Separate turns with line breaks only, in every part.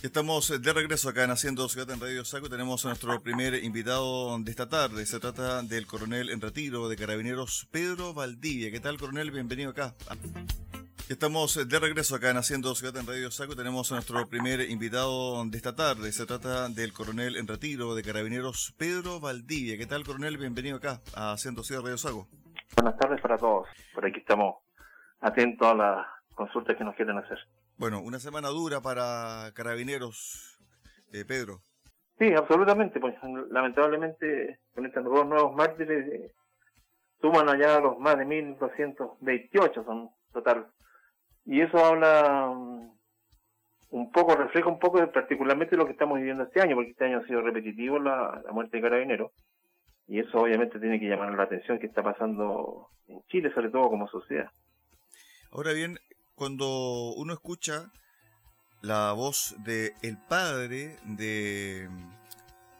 Estamos de regreso acá en Haciendo Ciudad en Radio Saco. Tenemos a nuestro primer invitado de esta tarde. Se trata del coronel en retiro de Carabineros, Pedro Valdivia. ¿Qué tal, coronel? Bienvenido acá. Estamos de regreso acá en Haciendo Ciudad en Radio Saco. Tenemos a nuestro primer invitado de esta tarde. Se trata del coronel en retiro de Carabineros, Pedro Valdivia. ¿Qué tal, coronel? Bienvenido acá a Haciendo Ciudad Radio Saco.
Buenas tardes para todos. Por aquí estamos atentos a las consultas que nos quieren hacer.
Bueno, una semana dura para carabineros, eh, Pedro.
Sí, absolutamente. Pues lamentablemente con estos dos nuevos mártires eh, suman allá los más de 1.228 son total. Y eso habla um, un poco, refleja un poco de particularmente lo que estamos viviendo este año, porque este año ha sido repetitivo la, la muerte de carabineros. Y eso obviamente tiene que llamar la atención que está pasando en Chile, sobre todo como sociedad.
Ahora bien, cuando uno escucha la voz de el padre de mm,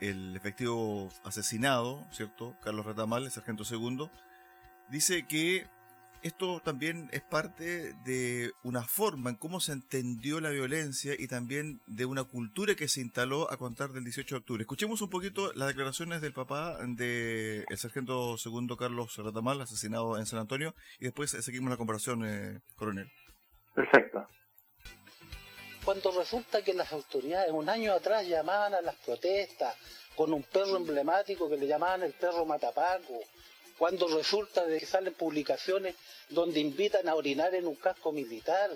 el efectivo asesinado, ¿cierto? Carlos Retamal, el sargento segundo, dice que esto también es parte de una forma en cómo se entendió la violencia y también de una cultura que se instaló a contar del 18 de octubre. Escuchemos un poquito las declaraciones del papá del el sargento segundo Carlos Retamal, asesinado en San Antonio, y después seguimos la comparación, eh, coronel.
Perfecto.
Cuando resulta que las autoridades un año atrás llamaban a las protestas con un perro emblemático que le llamaban el perro Matapaco, cuando resulta de que salen publicaciones donde invitan a orinar en un casco militar,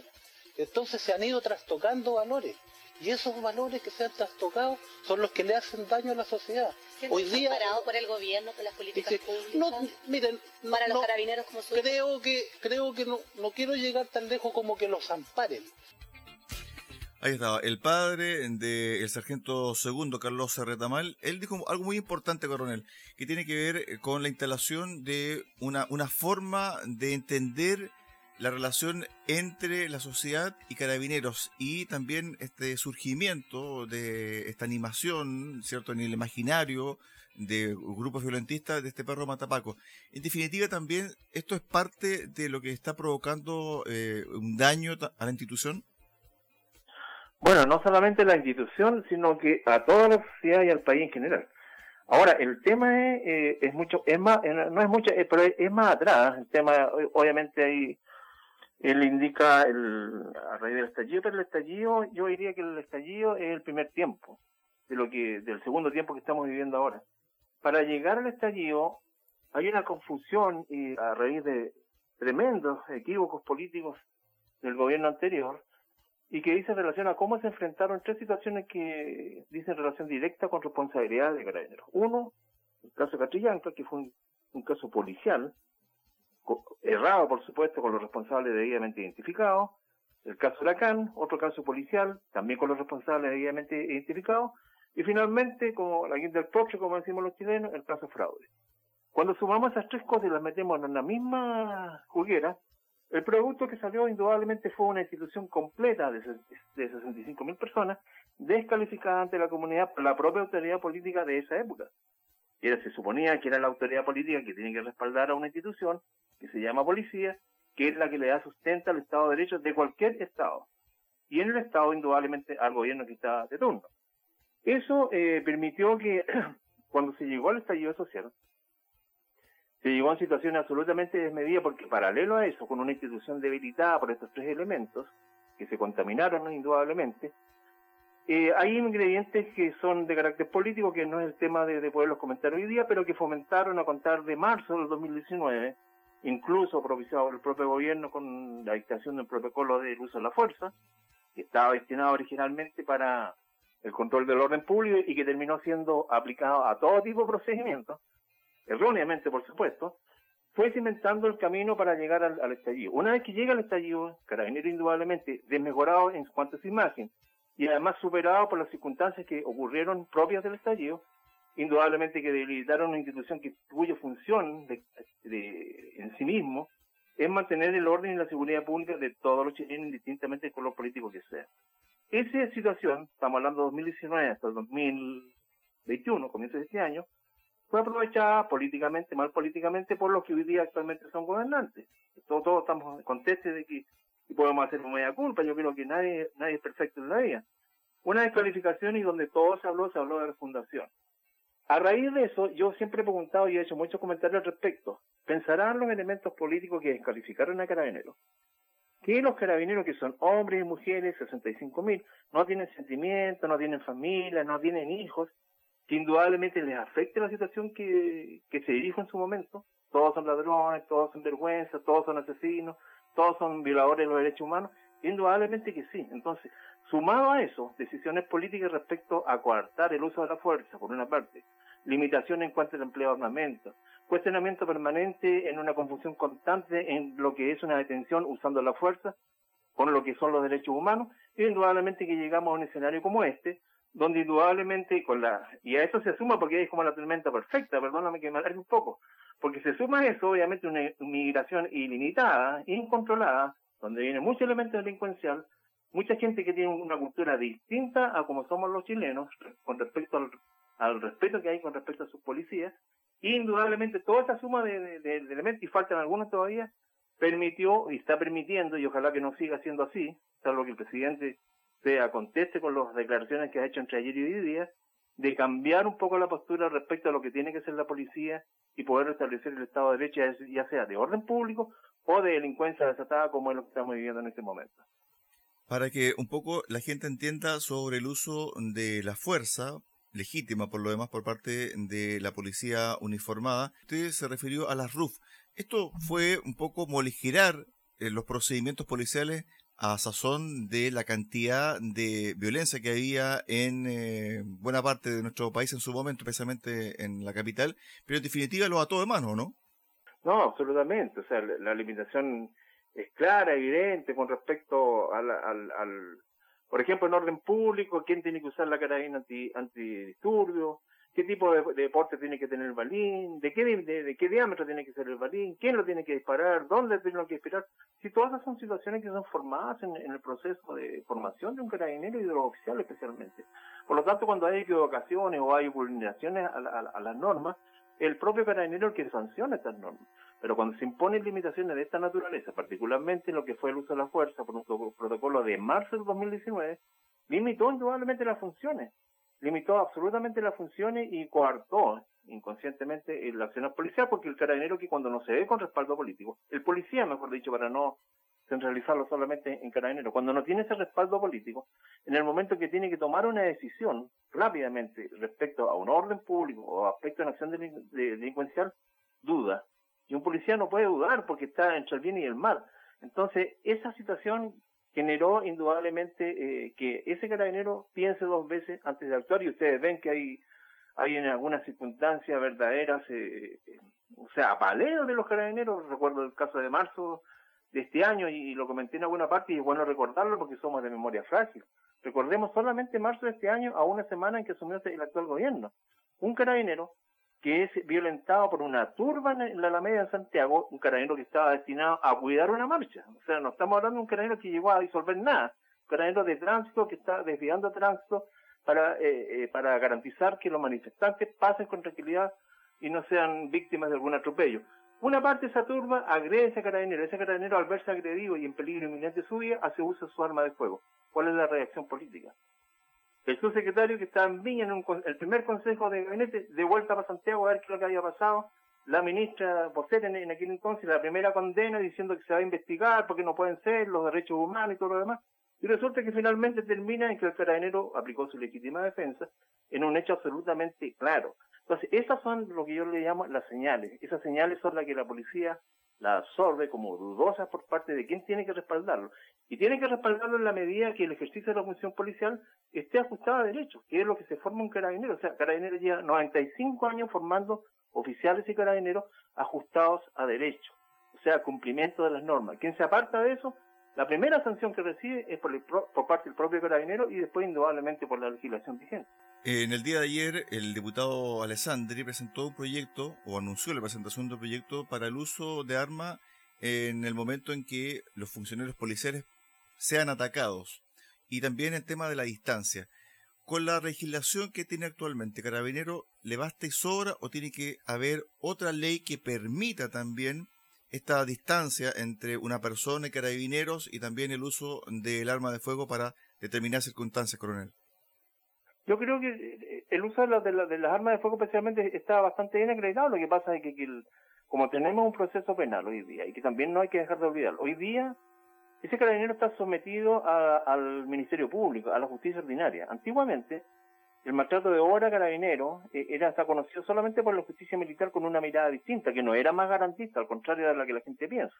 entonces se han ido trastocando valores. Y esos valores que se han trastocado son los que le hacen daño a la sociedad.
Hoy día parado por el gobierno con las políticas públicas.
No, miren,
para los carabineros como su
creo que creo que no, no quiero llegar tan lejos como que los amparen.
Ahí estaba, el padre del sargento segundo, Carlos Retamal, él dijo algo muy importante, coronel, que tiene que ver con la instalación de una, una forma de entender la relación entre la sociedad y carabineros y también este surgimiento de esta animación, ¿cierto?, en el imaginario de grupos violentistas de este perro Matapaco. En definitiva, también esto es parte de lo que está provocando eh, un daño a la institución.
Bueno, no solamente a la institución, sino que a toda la sociedad y al país en general. Ahora, el tema es, eh, es mucho, es más, no es mucho, pero es más atrás. El tema, obviamente, hay él indica el, a raíz del estallido, pero el estallido, yo diría que el estallido es el primer tiempo de lo que, del segundo tiempo que estamos viviendo ahora. Para llegar al estallido hay una confusión y a raíz de tremendos equívocos políticos del gobierno anterior y que dice relación a cómo se enfrentaron tres situaciones que dicen relación directa con responsabilidad de carabineros. Uno, el caso Catrillanca, que fue un caso policial, errado por supuesto con los responsables debidamente identificados, el caso Huracán, otro caso policial, también con los responsables debidamente identificados, y finalmente, como la guinda del próximo, como decimos los chilenos, el caso fraude. Cuando sumamos esas tres cosas y las metemos en la misma juguera, el producto que salió indudablemente fue una institución completa de, de 65 mil personas, descalificada ante la comunidad la propia autoridad política de esa época. Era, se suponía que era la autoridad política que tiene que respaldar a una institución que se llama policía, que es la que le da sustenta al Estado de Derecho de cualquier Estado. Y en el Estado, indudablemente, al gobierno que está de turno. Eso eh, permitió que, cuando se llegó al estallido social, se llegó a situaciones absolutamente desmedidas, porque paralelo a eso, con una institución debilitada por estos tres elementos, que se contaminaron indudablemente, eh, hay ingredientes que son de carácter político, que no es el tema de, de poderlos comentar hoy día, pero que fomentaron a contar de marzo del 2019 incluso propiciado por el propio gobierno con la dictación del protocolo del uso de la fuerza, que estaba destinado originalmente para el control del orden público y que terminó siendo aplicado a todo tipo de procedimientos, erróneamente por supuesto, fue cimentando el camino para llegar al, estallido. Una vez que llega al estallido, Carabinero indudablemente desmejorado en cuanto a su imagen y además superado por las circunstancias que ocurrieron propias del estallido, indudablemente que debilitaron una institución que cuya función de, en sí mismo es mantener el orden y la seguridad pública de todos los chilenos, indistintamente con los políticos que sean. Esa situación, estamos hablando de 2019 hasta el 2021, comienzo de este año, fue aprovechada políticamente, mal políticamente, por los que hoy día actualmente son gobernantes. Todos, estamos contestes de que podemos hacer media culpa, yo creo que nadie, nadie es perfecto en la una descalificación y donde todo se habló, se habló de la fundación. A raíz de eso, yo siempre he preguntado y he hecho muchos comentarios al respecto. ¿Pensarán los elementos políticos que descalificaron a Carabineros? Que los carabineros que son hombres y mujeres, 65 mil, no tienen sentimientos, no tienen familia, no tienen hijos, que indudablemente les afecte la situación que, se dijo en su momento. Todos son ladrones, todos son vergüenza, todos son asesinos, todos son violadores de los derechos humanos. Indudablemente que sí. Entonces, sumado a eso, decisiones políticas respecto a coartar el uso de la fuerza, por una parte, limitaciones en cuanto al empleo de armamento, cuestionamiento permanente en una confusión constante en lo que es una detención usando la fuerza, con lo que son los derechos humanos, y indudablemente que llegamos a un escenario como este, donde indudablemente con la y a eso se suma porque es como la tormenta perfecta, perdóname que me alargue un poco, porque se suma a eso obviamente una migración ilimitada, incontrolada, donde viene mucho elemento delincuencial, mucha gente que tiene una cultura distinta a como somos los chilenos con respecto al, respeto que hay con respecto a sus policías, y indudablemente toda esa suma de, de elementos, y faltan algunos todavía, permitió y está permitiendo, y ojalá que no siga siendo así, salvo que el presidente se acontece con las declaraciones que ha hecho entre ayer y hoy día, de cambiar un poco la postura respecto a lo que tiene que ser la policía y poder restablecer el Estado de Derecho, ya sea de orden público o de delincuencia desatada como es lo que estamos viviendo en este momento.
Para que un poco la gente entienda sobre el uso de la fuerza legítima por lo demás por parte de la policía uniformada, usted se refirió a las RUF. Esto fue un poco moligirar eh, los procedimientos policiales a sazón de la cantidad de violencia que había en eh, buena parte de nuestro país en su momento, especialmente en la capital, pero en definitiva lo ató de mano, ¿no?
No, absolutamente. O sea, la, limitación es clara, evidente con respecto al, por ejemplo, en orden público, quién tiene que usar la carabina anti, antidisturbios, qué tipo de, deporte tiene que tener el balín, de qué, de, qué diámetro tiene que ser el balín, quién lo tiene que disparar, dónde tiene que disparar. Si todas esas son situaciones que son formadas en, el proceso de formación de un carabinero y de los oficiales especialmente. Por lo tanto, cuando hay equivocaciones o hay vulneraciones a, las normas, el propio carabinero es el que sanciona estas normas. Pero cuando se imponen limitaciones de esta naturaleza, particularmente en lo que fue el uso de la fuerza por un protocolo de marzo del 2019, limitó indudablemente las funciones limitó absolutamente las funciones y coartó inconscientemente la acción policial, porque el carabinero que cuando no se ve con respaldo político, el policía, mejor dicho, para no centralizarlo solamente en carabinero, cuando no tiene ese respaldo político, en el momento que tiene que tomar una decisión rápidamente respecto a un orden público o respecto a una acción delincuencial, duda. Y un policía no puede dudar porque está entre el bien y el mal. Entonces, esa situación generó indudablemente eh, que ese carabinero piense dos veces antes de actuar y ustedes ven que hay hay en algunas circunstancias verdaderas, eh, eh, o sea, apaleos de los carabineros. Recuerdo el caso de marzo de este año y, lo comenté en alguna parte y es bueno recordarlo porque somos de memoria frágil. Recordemos solamente marzo de este año a una semana en que asumió el actual gobierno. Un carabinero que es violentado por una turba en la Alameda de Santiago, un carabinero que estaba destinado a cuidar una marcha. O sea, no estamos hablando de un carabinero que llegó a disolver nada, un carabinero de tránsito que está desviando tránsito para, eh, eh, para garantizar que los manifestantes pasen con tranquilidad y no sean víctimas de algún atropello. Una parte de esa turba agrede a ese carabinero. Ese carabinero, al verse agredido y en peligro inminente de su vida, hace uso de su arma de fuego. ¿Cuál es la reacción política? El subsecretario que estaba en Viña en el primer consejo de gabinete, de vuelta para Santiago a ver qué es lo que había pasado. La ministra Bocet en, aquel entonces, la primera condena diciendo que se va a investigar porque no pueden ser los derechos humanos y todo lo demás. Y resulta que finalmente termina en que el carabinero aplicó su legítima defensa en un hecho absolutamente claro. Entonces, esas son lo que yo le llamo las señales. Esas señales son las que la policía la absorbe como dudosas por parte de quien tiene que respaldarlo. Y tiene que respaldarlo en la medida que el ejercicio de la función policial esté ajustado a derechos, que es lo que se forma un carabinero. O sea, carabinero lleva 95 años formando oficiales y carabineros ajustados a derechos, o sea, cumplimiento de las normas. Quien se aparta de eso, la primera sanción que recibe es por, por parte del propio carabinero y después indudablemente por la legislación vigente.
En el día de ayer, el diputado Alessandri presentó un proyecto, o anunció la presentación de un proyecto para el uso de armas en el momento en que los funcionarios policiales sean atacados. Y también el tema de la distancia. Con la legislación que tiene actualmente Carabinero, ¿le basta y sobra o tiene que haber otra ley que permita también esta distancia entre una persona y carabineros y también el uso del arma de fuego para determinar circunstancias, coronel?
Yo creo que eh, el uso de, las armas de fuego especialmente está bastante bien acreditado. Lo que pasa es que, como tenemos un proceso penal hoy día, y que también no hay que dejar de olvidar, hoy día ese carabinero está sometido al Ministerio Público, a la justicia ordinaria. Antiguamente, el maltrato de obra carabinero eh, era está conocido solamente por la justicia militar con una mirada distinta, que no era más garantista, al contrario de la que la gente piensa.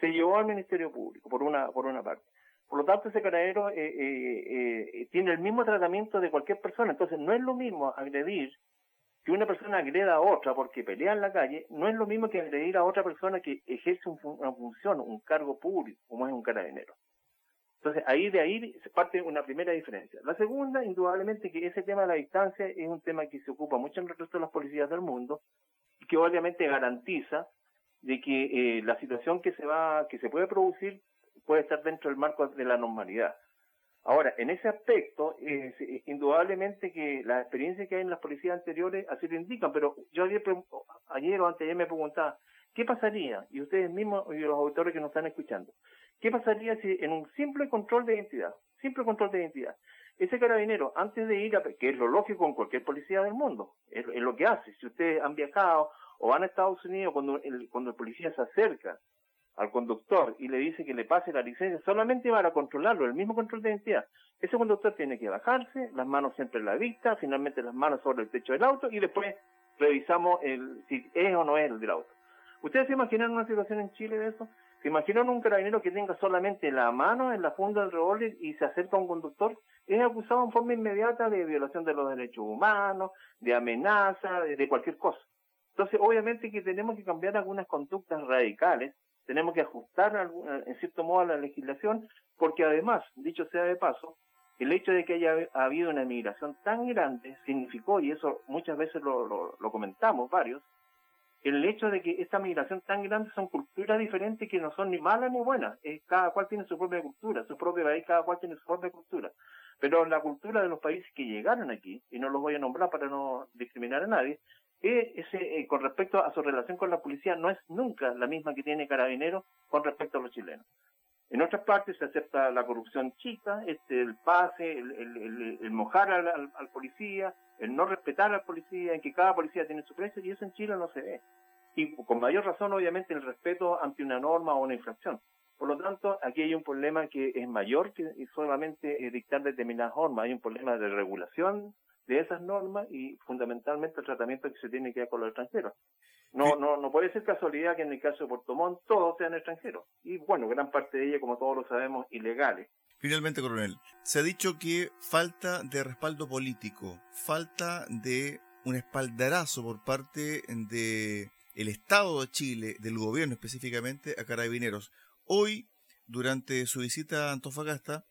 Se llevó al Ministerio Público, por una, por una parte. Por lo tanto, ese carabinero eh, eh, eh, tiene el mismo tratamiento de cualquier persona. Entonces, no es lo mismo agredir que una persona agreda a otra porque pelea en la calle, no es lo mismo que agredir a otra persona que ejerce una función, un cargo público, como es un carabinero. Entonces, ahí de ahí se parte una primera diferencia. La segunda, indudablemente, que ese tema de la distancia es un tema que se ocupa mucho en el resto de las policías del mundo y que obviamente garantiza de que la situación que se va, que se puede producir puede estar dentro del marco de la normalidad. Ahora, en ese aspecto, indudablemente que las experiencias que hay en las policías anteriores así lo indican, pero yo ayer, ayer o antes me preguntaba, ¿qué pasaría? Y ustedes mismos y los auditores que nos están escuchando, ¿qué pasaría si en un simple control de identidad, simple control de identidad, ese carabinero, antes de ir a, que es lo lógico en cualquier policía del mundo, es, lo que hace, si ustedes han viajado o van a Estados Unidos, cuando el policía se acerca al conductor y le dice que le pase la licencia solamente para controlarlo, el mismo control de identidad, ese conductor tiene que bajarse, las manos siempre en la vista, finalmente las manos sobre el techo del auto y después revisamos el, si es o no es el del auto. ¿Ustedes se imaginan una situación en Chile de eso? ¿Se imaginan un carabinero que tenga solamente la mano en la funda del revólver y se acerca a un conductor? Es acusado en forma inmediata de violación de los derechos humanos, de amenaza, de cualquier cosa. Entonces, obviamente que tenemos que cambiar algunas conductas radicales tenemos que ajustar en cierto modo a la legislación, porque además, dicho sea de paso, el hecho de que haya habido una migración tan grande significó, y eso muchas veces lo, comentamos varios, el hecho de que esta migración tan grande son culturas diferentes que no son ni malas ni buenas. cada cual tiene su propia cultura, su propio país, cada cual tiene su propia cultura. Pero la cultura de los países que llegaron aquí, y no los voy a nombrar para no discriminar a nadie, ese, eh, con respecto a su relación con la policía no es nunca la misma que tiene Carabinero con respecto a los chilenos. En otras partes se acepta la corrupción chica, este, el pase, el, mojar al, policía, el no respetar al policía, en que cada policía tiene su precio, y eso en Chile no se ve. Y con mayor razón, obviamente, el respeto ante una norma o una infracción. Por lo tanto, aquí hay un problema que es mayor que solamente eh, dictar determinadas normas. Hay un problema de regulación de esas normas y fundamentalmente el tratamiento que se tiene que dar con los extranjeros. No, no, no puede ser casualidad que en el caso de Puerto Montt todos sean extranjeros. Y bueno, gran parte de ellos, como todos lo sabemos, ilegales.
Finalmente, coronel, se ha dicho que falta de respaldo político, falta de un espaldarazo por parte de el Estado de Chile, del gobierno específicamente, a carabineros. Hoy, durante su visita a Antofagasta,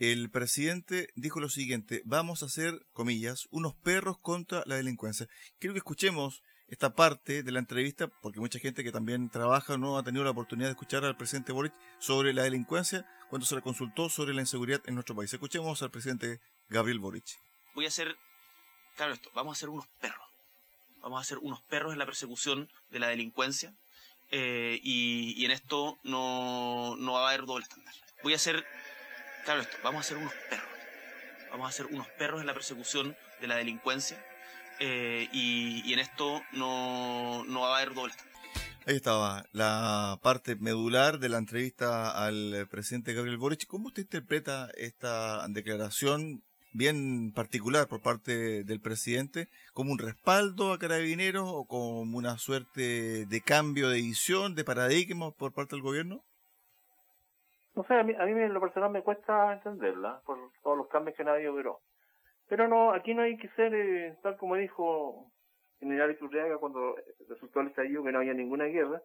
el presidente dijo lo siguiente, vamos a hacer, comillas, unos perros contra la delincuencia. Quiero que escuchemos esta parte de la entrevista, porque mucha gente que también trabaja no ha tenido la oportunidad de escuchar al presidente Boric sobre la delincuencia cuando se le consultó sobre la inseguridad en nuestro país. Escuchemos al presidente Gabriel Boric.
Voy a hacer, claro esto, vamos a hacer unos perros. Vamos a hacer unos perros en la persecución de la delincuencia eh, y, en esto no, no va a haber doble estándar. Voy a hacer claro esto, vamos a ser unos perros. Vamos a ser unos perros en la persecución de la delincuencia eh, y, en esto no, no va a haber doble
Ahí estaba la parte medular de la entrevista al presidente Gabriel Boric. ¿Cómo usted interpreta esta declaración bien particular por parte del presidente? ¿Como un respaldo a Carabineros o como una suerte de cambio de visión, de paradigma por parte del gobierno?
No sé, a mí, a mí en lo personal me cuesta entenderla por todos los cambios que nadie operó. Pero no, aquí no hay que ser, eh, tal como dijo General Iturriaga cuando resultó el estallido que no había ninguna guerra.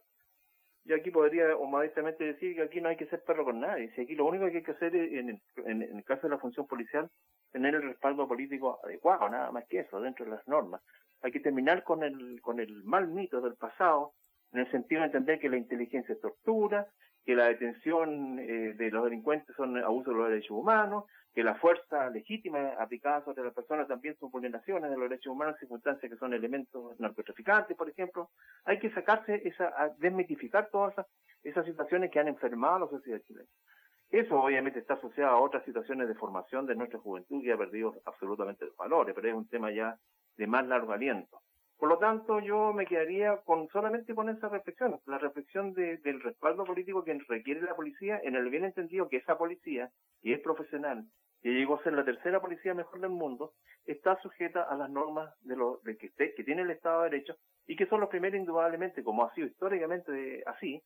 Yo aquí podría modestamente decir que aquí no hay que ser perro con nadie. Si aquí lo único que hay que hacer en el, en, el caso de la función policial, tener el respaldo político adecuado, nada más que eso, dentro de las normas. Hay que terminar con el, con el mal mito del pasado, en el sentido de entender que la inteligencia es tortura, que la detención eh, de los delincuentes son abusos de los derechos humanos, que la fuerza legítima aplicada sobre las personas también son vulneraciones de los derechos humanos, circunstancias que son elementos narcotraficantes, por ejemplo. Hay que sacarse esa, desmitificar todas esas, esas situaciones que han enfermado a la sociedad chilena. Eso obviamente está asociado a otras situaciones de formación de nuestra juventud que ha perdido absolutamente los valores, pero es un tema ya de más largo aliento. Por lo tanto, yo me quedaría con solamente con esa reflexión, la reflexión del respaldo político que requiere la policía, en el bien entendido que esa policía, que es profesional, que llegó a ser la tercera policía mejor del mundo, está sujeta a las normas de, lo, de que, que tiene el Estado de Derecho y que son los primeros indudablemente, como ha sido históricamente así,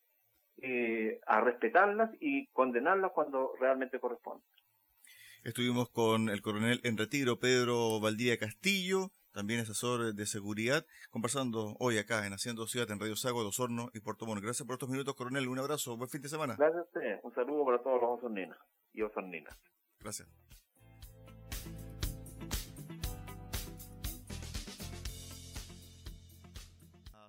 eh, a respetarlas y condenarlas cuando realmente corresponde.
Estuvimos con el coronel en retiro Pedro Valdía Castillo, también asesor de seguridad, conversando hoy acá en Haciendo Ciudad en Radio Sago, Dos Hornos y Puerto Montt. Gracias por estos minutos, coronel. Un abrazo, buen fin de semana.
Gracias a usted. Un saludo para todos los osorninos y osorninas.
Gracias.